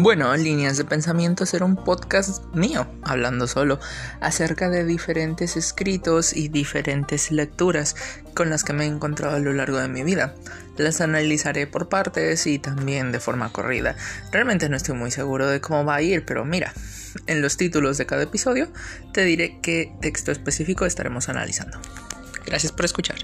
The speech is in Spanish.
Bueno, Líneas de Pensamiento será un podcast mío, hablando solo, acerca de diferentes escritos y diferentes lecturas con las que me he encontrado a lo largo de mi vida. Las analizaré por partes y también de forma corrida. Realmente no estoy muy seguro de cómo va a ir, pero mira, en los títulos de cada episodio te diré qué texto específico estaremos analizando. Gracias por escuchar.